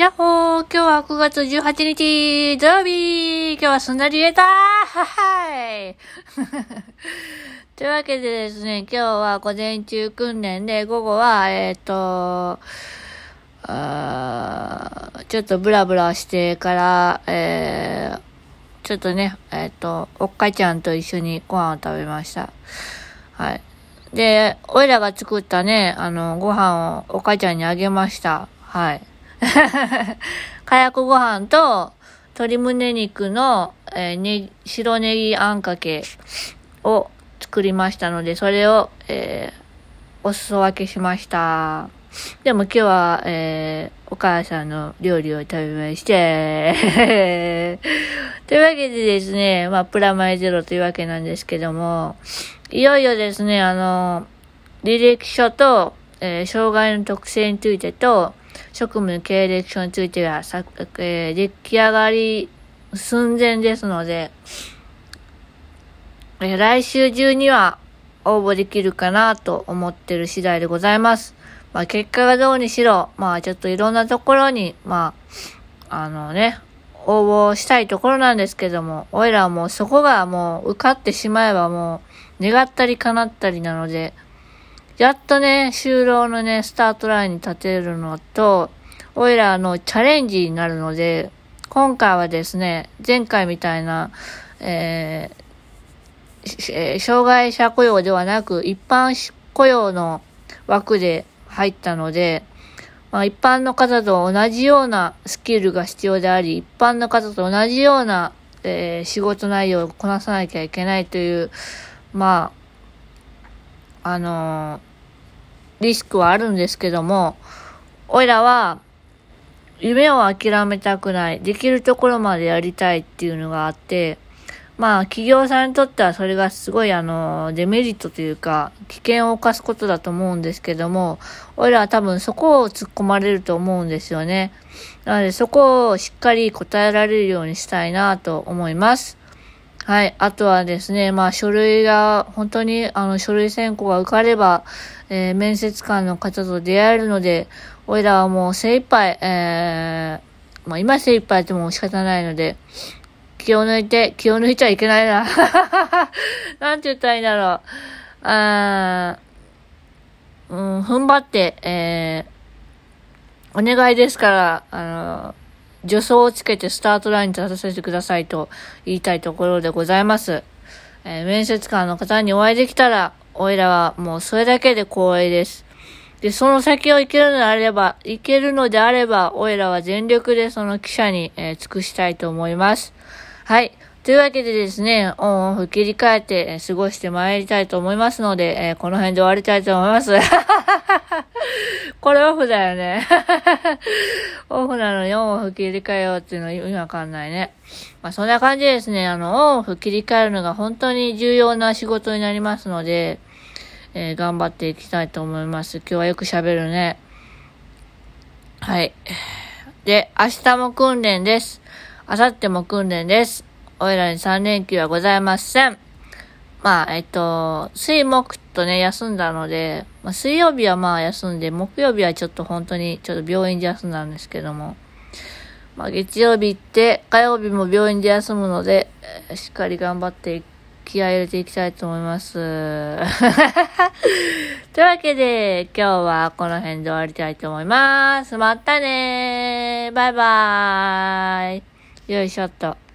やっほー今日は9月18日土曜日今日はすんなり言えたははい というわけでですね、今日は午前中訓練で、午後は、えっ、ー、と、あちょっとブラブラしてから、えー、ちょっとね、えっ、ー、と、おっかちゃんと一緒にご飯を食べました。はい。で、おいらが作ったね、あの、ご飯をお母ちゃんにあげました。はい。かやくご飯と、鶏胸肉の、えー、ね、白ネギあんかけを作りましたので、それを、えー、お裾分けしました。でも今日は、えー、お母さんの料理を食べまして、というわけでですね、まあ、プラマイゼロというわけなんですけども、いよいよですね、あの、履歴書と、えー、障害の特性についてと、職務経歴書についてはさ、えー、出来上がり寸前ですので、えー、来週中には応募できるかなと思ってる次第でございます。まあ結果がどうにしろ、まあちょっといろんなところに、まあ、あのね、応募したいところなんですけども、おいらはもうそこがもう受かってしまえばもう願ったり叶ったりなので、やっとね、就労のね、スタートラインに立てるのと、おいらのチャレンジになるので、今回はですね、前回みたいな、えー、障害者雇用ではなく、一般雇用の枠で入ったので、まあ、一般の方と同じようなスキルが必要であり、一般の方と同じような、えー、仕事内容をこなさなきゃいけないという、まあ、あのーリスクはあるんですけども、おいらは、夢を諦めたくない。できるところまでやりたいっていうのがあって、まあ、企業さんにとってはそれがすごいあの、デメリットというか、危険を冒すことだと思うんですけども、おいらは多分そこを突っ込まれると思うんですよね。なのでそこをしっかり答えられるようにしたいなと思います。はい。あとはですね、まあ書類が、本当にあの書類選考が受かれば、えー、面接官の方と出会えるので、おいらはもう精一杯、えー、まあ今精一杯でも仕方ないので、気を抜いて、気を抜いちゃいけないな。なんて言ったらいいんだろう。あー、うん、踏ん張って、えー、お願いですから、あの、助走をつけてスタートラインに立たせてくださいと言いたいところでございます。えー、面接官の方にお会いできたら、おいらはもうそれだけで光栄です。で、その先を行けるのであれば、行けるのであれば、おいらは全力でその記者に、えー、尽くしたいと思います。はい。というわけでですね、オンオフ切り替えて、え、過ごしてまいりたいと思いますので、えー、この辺で終わりたいと思います。これオフだよね。オフなのにオンオフ切り替えようっていうのは意味わかんないね。まあそんな感じですね、あの、オンオフ切り替えるのが本当に重要な仕事になりますので、えー、頑張っていきたいと思います。今日はよく喋るね。はい。で、明日も訓練です。明後日も訓練です。おいらに3連休はございません。まあ、えっと、水木とね、休んだので、まあ、水曜日はまあ休んで、木曜日はちょっと本当にちょっと病院で休んだんですけども、まあ、月曜日行って、火曜日も病院で休むので、しっかり頑張って気合入れていきたいと思います。というわけで、今日はこの辺で終わりたいと思います。またねーバイバーイよいしょっと。